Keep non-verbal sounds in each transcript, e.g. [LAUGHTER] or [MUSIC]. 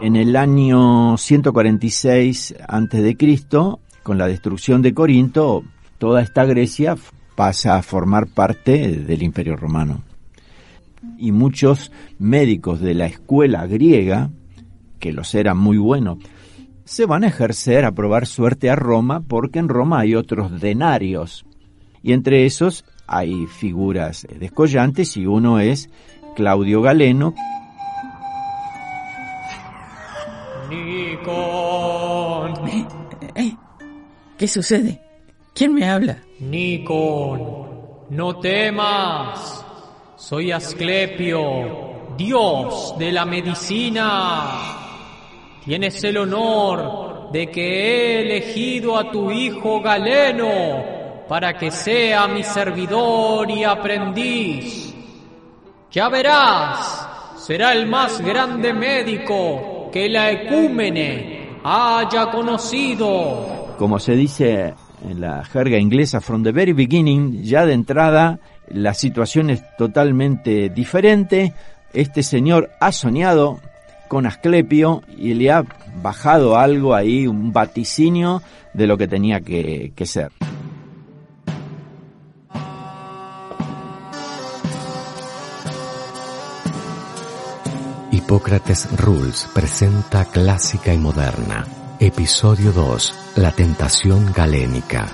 En el año 146 a.C., con la destrucción de Corinto, toda esta Grecia pasa a formar parte del Imperio Romano. Y muchos médicos de la escuela griega, que los eran muy buenos, se van a ejercer a probar suerte a Roma porque en Roma hay otros denarios. Y entre esos hay figuras descollantes y uno es Claudio Galeno. ¿Qué sucede? ¿Quién me habla? Nikon, no temas. Soy Asclepio, dios de la medicina. Tienes el honor de que he elegido a tu hijo Galeno para que sea mi servidor y aprendiz. Ya verás, será el más grande médico que la ecúmene haya conocido. Como se dice en la jerga inglesa, from the very beginning, ya de entrada la situación es totalmente diferente. Este señor ha soñado con Asclepio y le ha bajado algo ahí, un vaticinio de lo que tenía que, que ser. Hipócrates Rules presenta Clásica y Moderna. Episodio 2. La tentación galénica.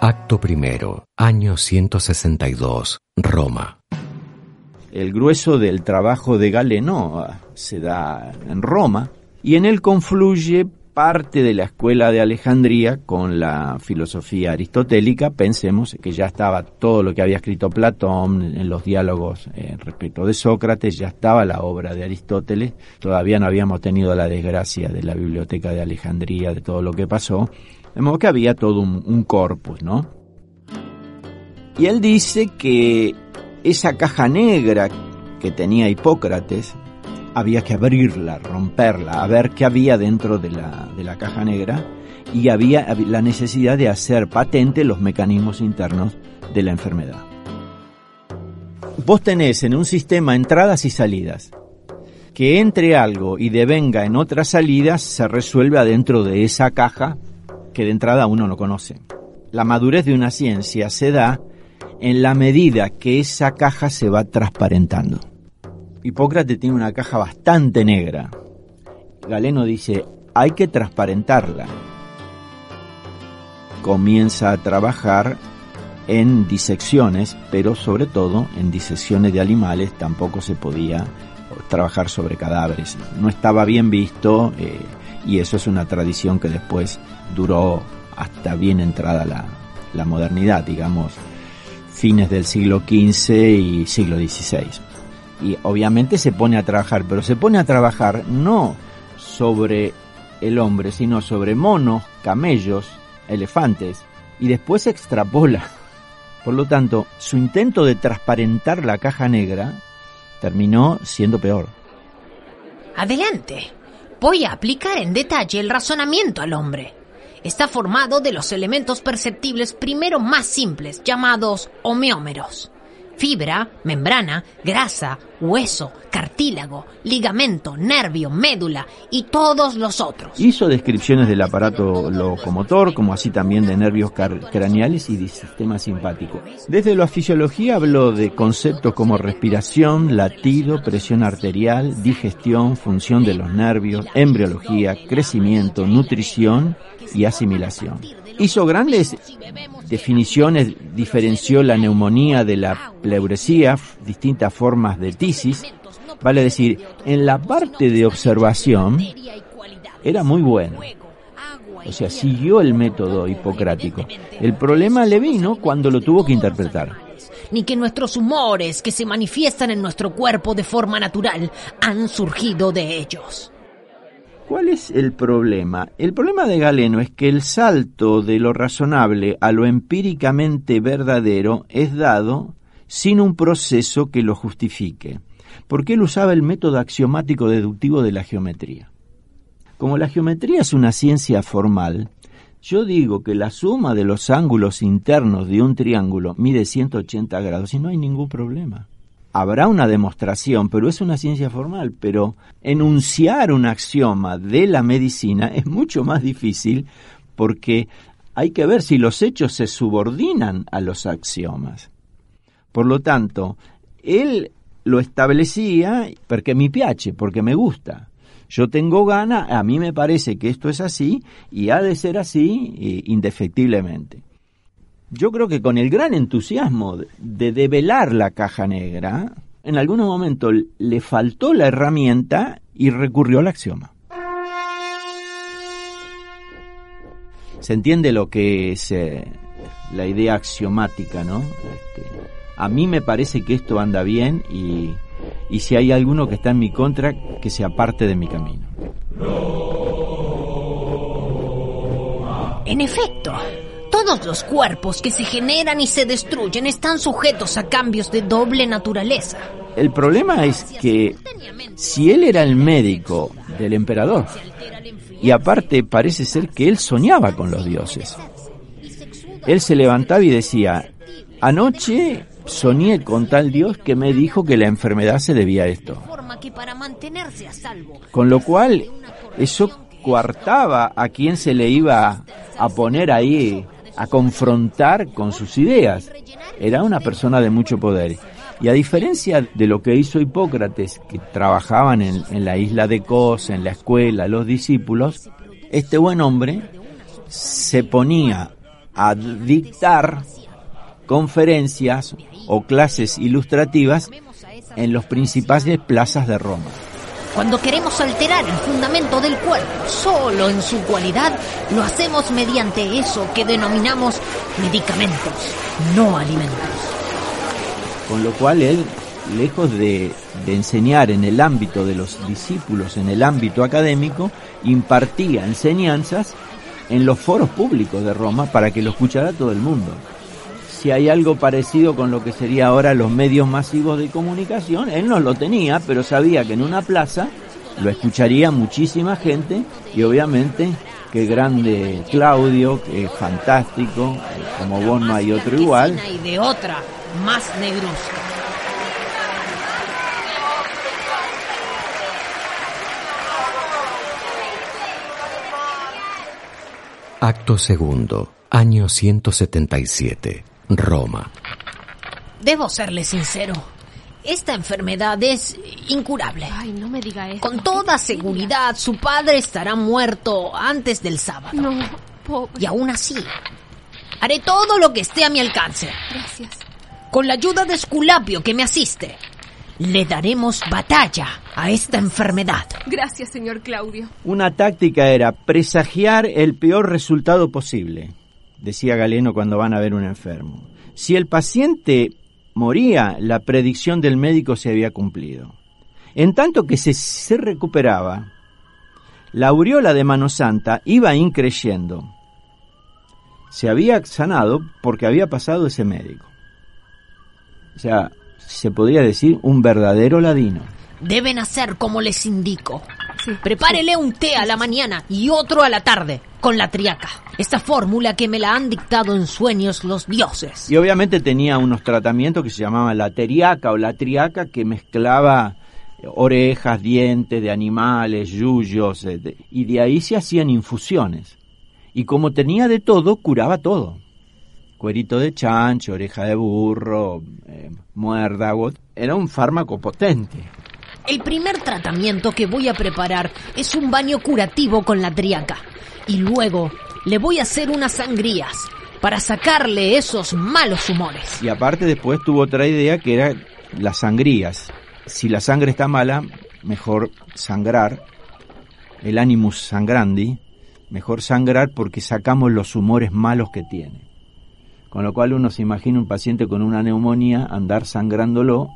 Acto primero. Año 162. Roma. El grueso del trabajo de Galeno ah, se da en Roma y en él confluye parte de la escuela de Alejandría con la filosofía aristotélica. Pensemos que ya estaba todo lo que había escrito Platón en los diálogos eh, respecto de Sócrates, ya estaba la obra de Aristóteles, todavía no habíamos tenido la desgracia de la biblioteca de Alejandría, de todo lo que pasó, de modo que había todo un, un corpus, ¿no? Y él dice que esa caja negra que tenía Hipócrates, había que abrirla, romperla, a ver qué había dentro de la, de la caja negra y había la necesidad de hacer patente los mecanismos internos de la enfermedad. Vos tenés en un sistema entradas y salidas. Que entre algo y devenga en otras salidas se resuelve adentro de esa caja que de entrada uno no conoce. La madurez de una ciencia se da en la medida que esa caja se va transparentando. Hipócrates tiene una caja bastante negra. Galeno dice, hay que transparentarla. Comienza a trabajar en disecciones, pero sobre todo en disecciones de animales tampoco se podía trabajar sobre cadáveres. No estaba bien visto eh, y eso es una tradición que después duró hasta bien entrada la, la modernidad, digamos, fines del siglo XV y siglo XVI y obviamente se pone a trabajar, pero se pone a trabajar no sobre el hombre, sino sobre monos, camellos, elefantes, y después se extrapola. Por lo tanto, su intento de transparentar la caja negra terminó siendo peor. Adelante. Voy a aplicar en detalle el razonamiento al hombre. Está formado de los elementos perceptibles primero más simples, llamados homeómeros fibra, membrana, grasa, hueso, cartílago, ligamento, nervio, médula y todos los otros. Hizo descripciones del aparato locomotor, como así también de nervios craneales y de sistema simpático. Desde la fisiología habló de conceptos como respiración, latido, presión arterial, digestión, función de los nervios, embriología, crecimiento, nutrición y asimilación. Hizo grandes definiciones, diferenció la neumonía de la pleuresía, distintas formas de tisis. Vale decir, en la parte de observación era muy bueno. O sea, siguió el método hipocrático. El problema le vino cuando lo tuvo que interpretar. Ni que nuestros humores que se manifiestan en nuestro cuerpo de forma natural han surgido de ellos. ¿Cuál es el problema? El problema de Galeno es que el salto de lo razonable a lo empíricamente verdadero es dado sin un proceso que lo justifique, porque él usaba el método axiomático deductivo de la geometría. Como la geometría es una ciencia formal, Yo digo que la suma de los ángulos internos de un triángulo mide 180 grados y no hay ningún problema. Habrá una demostración, pero es una ciencia formal, pero enunciar un axioma de la medicina es mucho más difícil porque hay que ver si los hechos se subordinan a los axiomas. Por lo tanto, él lo establecía porque me piace, porque me gusta. Yo tengo gana, a mí me parece que esto es así y ha de ser así eh, indefectiblemente. Yo creo que con el gran entusiasmo de develar la caja negra, en algún momento le faltó la herramienta y recurrió al axioma. Se entiende lo que es eh, la idea axiomática, ¿no? Este, a mí me parece que esto anda bien y, y si hay alguno que está en mi contra, que sea parte de mi camino. En efecto, todos los cuerpos que se generan y se destruyen están sujetos a cambios de doble naturaleza. El problema es que si él era el médico del emperador, y aparte parece ser que él soñaba con los dioses, él se levantaba y decía, anoche soñé con tal Dios que me dijo que la enfermedad se debía a esto. Con lo cual, eso coartaba a quien se le iba a poner ahí a confrontar con sus ideas. Era una persona de mucho poder. Y a diferencia de lo que hizo Hipócrates, que trabajaban en, en la isla de Cos, en la escuela, los discípulos, este buen hombre se ponía a dictar conferencias o clases ilustrativas en los principales plazas de Roma. Cuando queremos alterar el fundamento del cuerpo solo en su cualidad, lo hacemos mediante eso que denominamos medicamentos, no alimentos. Con lo cual él, lejos de, enseñar en el ámbito de los discípulos, en el ámbito académico, impartía enseñanzas en los foros públicos de Roma para que lo escuchara todo el mundo si hay algo parecido con lo que sería ahora los medios masivos de comunicación. Él no lo tenía, pero sabía que en una plaza lo escucharía muchísima gente y obviamente qué grande Claudio, que es fantástico, como vos no hay otro igual. Y de otra, más negruzca. Acto segundo, año 177. Roma. Debo serle sincero. Esta enfermedad es incurable. Ay, no me diga eso. Con toda seguridad, su padre estará muerto antes del sábado. No, pobre. Y aún así, haré todo lo que esté a mi alcance. Gracias. Con la ayuda de Esculapio que me asiste, le daremos batalla a esta enfermedad. Gracias, señor Claudio. Una táctica era presagiar el peor resultado posible decía Galeno cuando van a ver un enfermo. Si el paciente moría, la predicción del médico se había cumplido. En tanto que se, se recuperaba, la aureola de Mano Santa iba increyendo. Se había sanado porque había pasado ese médico. O sea, se podría decir un verdadero ladino. Deben hacer como les indico. Prepárele un té a la mañana y otro a la tarde, con la triaca. Esta fórmula que me la han dictado en sueños los dioses. Y obviamente tenía unos tratamientos que se llamaban la teriaca o la triaca que mezclaba orejas, dientes de animales, yuyos, eh, y de ahí se hacían infusiones. Y como tenía de todo, curaba todo. Cuerito de chancho, oreja de burro, eh, muérdago. Era un fármaco potente. El primer tratamiento que voy a preparar es un baño curativo con la triaca. Y luego le voy a hacer unas sangrías para sacarle esos malos humores. Y aparte después tuvo otra idea que era las sangrías. Si la sangre está mala, mejor sangrar. El animus sangrandi, mejor sangrar porque sacamos los humores malos que tiene. Con lo cual uno se imagina un paciente con una neumonía andar sangrándolo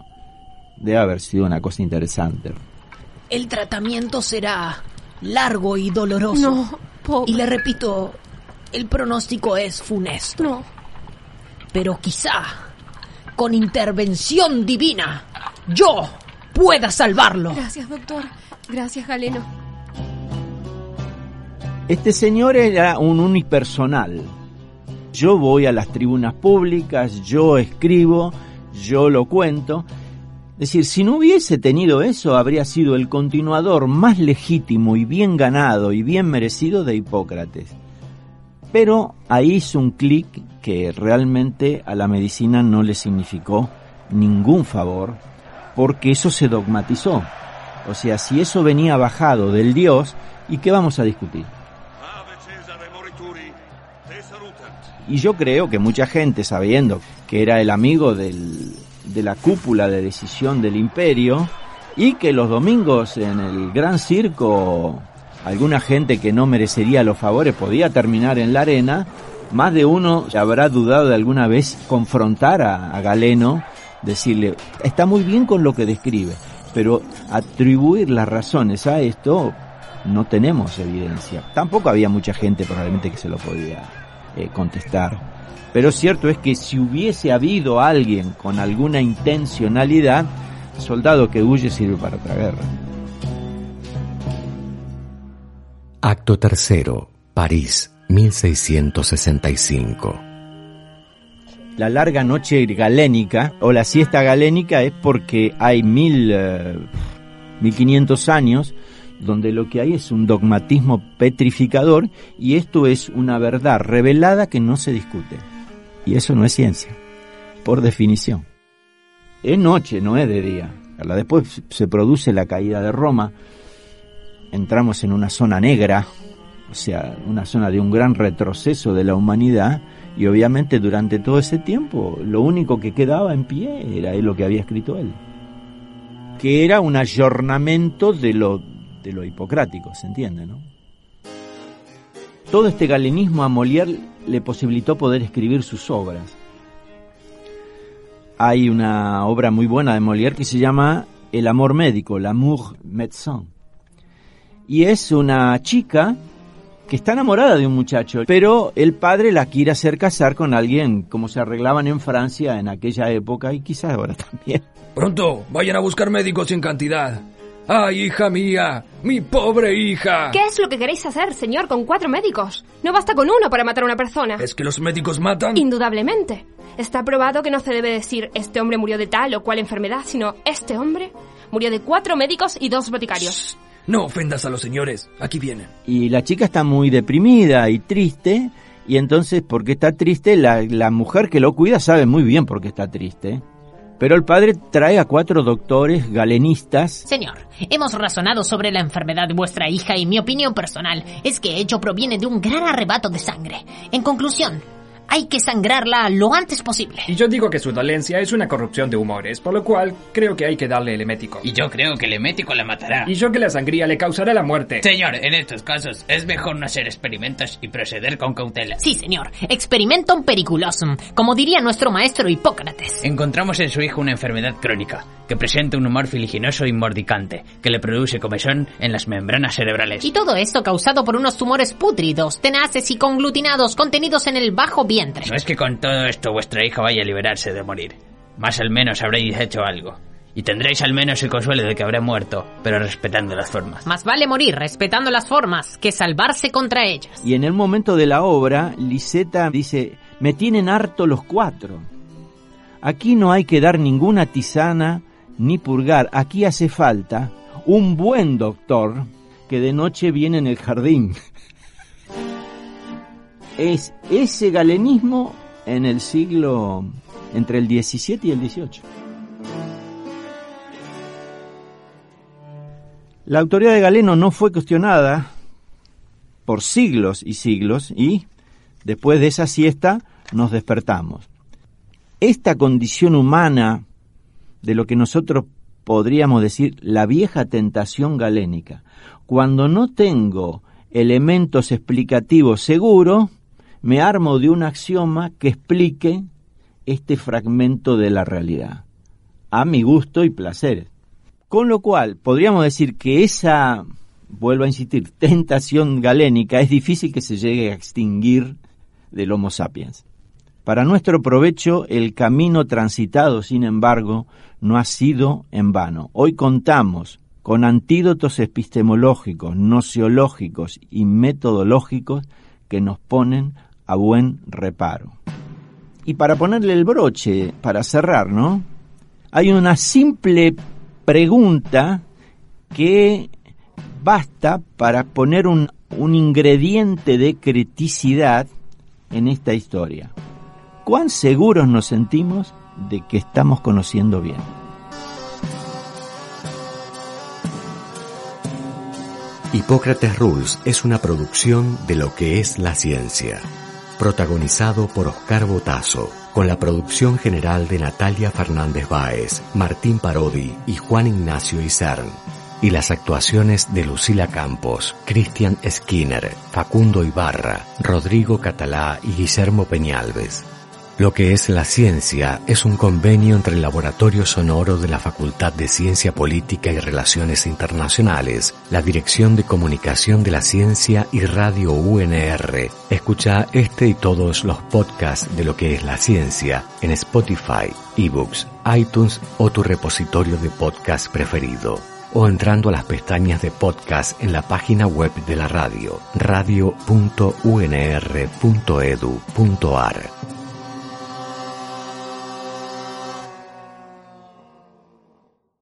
debe haber sido una cosa interesante. El tratamiento será largo y doloroso. No, pobre. Y le repito, el pronóstico es funesto. No. Pero quizá, con intervención divina, yo pueda salvarlo. Gracias, doctor. Gracias, Galeno. Este señor era un unipersonal. Yo voy a las tribunas públicas, yo escribo, yo lo cuento. Es decir, si no hubiese tenido eso, habría sido el continuador más legítimo y bien ganado y bien merecido de Hipócrates. Pero ahí hizo un clic que realmente a la medicina no le significó ningún favor, porque eso se dogmatizó. O sea, si eso venía bajado del Dios, ¿y qué vamos a discutir? Y yo creo que mucha gente, sabiendo que era el amigo del, de la cúpula de decisión del imperio, y que los domingos en el gran circo alguna gente que no merecería los favores podía terminar en la arena, más de uno habrá dudado de alguna vez confrontar a, Galeno, decirle, está muy bien con lo que describe, pero atribuir las razones a esto no tenemos evidencia. Tampoco había mucha gente probablemente que se lo podía eh, contestar. Pero cierto es que si hubiese habido alguien con alguna intencionalidad, soldado que huye sirve para otra guerra. Acto tercero, París, 1665. La larga noche galénica o la siesta galénica es porque hay mil, eh, mil quinientos años donde lo que hay es un dogmatismo petrificador y esto es una verdad revelada que no se discute. Y eso no es ciencia, por definición. Es noche, no es de día. Después se produce la caída de Roma, entramos en una zona negra, o sea, una zona de un gran retroceso de la humanidad, y obviamente durante todo ese tiempo lo único que quedaba en pie era lo que había escrito él, que era un ayornamiento de lo, de lo hipocrático, ¿se entiende, no? Todo este galenismo a Molière le posibilitó poder escribir sus obras. Hay una obra muy buena de Molière que se llama El amor médico, L'amour médecin y es una chica que está enamorada de un muchacho, pero el padre la quiere hacer casar con alguien como se arreglaban en Francia en aquella época y quizás ahora [LAUGHS] también. Pronto, vayan a buscar médicos sin cantidad. ¡Ay, hija mía! ¡Mi pobre hija! ¿Qué es lo que queréis hacer, señor, con cuatro médicos? No basta con uno para matar a una persona. ¿Es que los médicos matan? Indudablemente. Está probado que no se debe decir este hombre murió de tal o cual enfermedad, sino este hombre murió de cuatro médicos y dos boticarios. No ofendas a los señores, aquí vienen. Y la chica está muy deprimida y triste, y entonces, porque está triste, la, la mujer que lo cuida sabe muy bien por qué está triste. Pero el padre trae a cuatro doctores galenistas. Señor, hemos razonado sobre la enfermedad de vuestra hija y mi opinión personal es que ello proviene de un gran arrebato de sangre. En conclusión, hay que sangrarla lo antes posible. Y yo digo que su dolencia es una corrupción de humores, por lo cual creo que hay que darle el emético. Y yo creo que el emético la matará. Y yo que la sangría le causará la muerte. Señor, en estos casos es mejor no hacer experimentos y proceder con cautela. Sí, señor. Experimentum periculosum, como diría nuestro maestro Hipócrates. Encontramos en su hijo una enfermedad crónica, que presenta un humor filiginoso y mordicante, que le produce comezón en las membranas cerebrales. Y todo esto causado por unos tumores pútridos, tenaces y conglutinados contenidos en el bajo vientre. No es que con todo esto vuestra hija vaya a liberarse de morir. Más al menos habréis hecho algo. Y tendréis al menos el consuelo de que habrá muerto, pero respetando las formas. Más vale morir respetando las formas que salvarse contra ellas. Y en el momento de la obra, Liseta dice, me tienen harto los cuatro. Aquí no hay que dar ninguna tisana ni purgar, aquí hace falta un buen doctor que de noche viene en el jardín. [LAUGHS] es ese galenismo en el siglo entre el 17 y el 18. La autoridad de Galeno no fue cuestionada por siglos y siglos y después de esa siesta nos despertamos. Esta condición humana de lo que nosotros podríamos decir la vieja tentación galénica, cuando no tengo elementos explicativos seguros, me armo de un axioma que explique este fragmento de la realidad, a mi gusto y placer. Con lo cual, podríamos decir que esa, vuelvo a insistir, tentación galénica es difícil que se llegue a extinguir del Homo sapiens. Para nuestro provecho, el camino transitado, sin embargo, no ha sido en vano. Hoy contamos con antídotos epistemológicos, nociológicos y metodológicos que nos ponen a buen reparo. Y para ponerle el broche, para cerrar, ¿no? Hay una simple pregunta que basta para poner un, un ingrediente de criticidad en esta historia. ¿Cuán seguros nos sentimos de que estamos conociendo bien? Hipócrates Rules es una producción de lo que es la ciencia. Protagonizado por Oscar Botazo, con la producción general de Natalia Fernández Báez, Martín Parodi y Juan Ignacio Isern. Y las actuaciones de Lucila Campos, Cristian Skinner, Facundo Ibarra, Rodrigo Catalá y Guillermo Peñalves. Lo que es la ciencia es un convenio entre el Laboratorio Sonoro de la Facultad de Ciencia Política y Relaciones Internacionales, la Dirección de Comunicación de la Ciencia y Radio UNR. Escucha este y todos los podcasts de lo que es la ciencia en Spotify, eBooks, iTunes o tu repositorio de podcast preferido o entrando a las pestañas de podcast en la página web de la radio, radio.unr.edu.ar.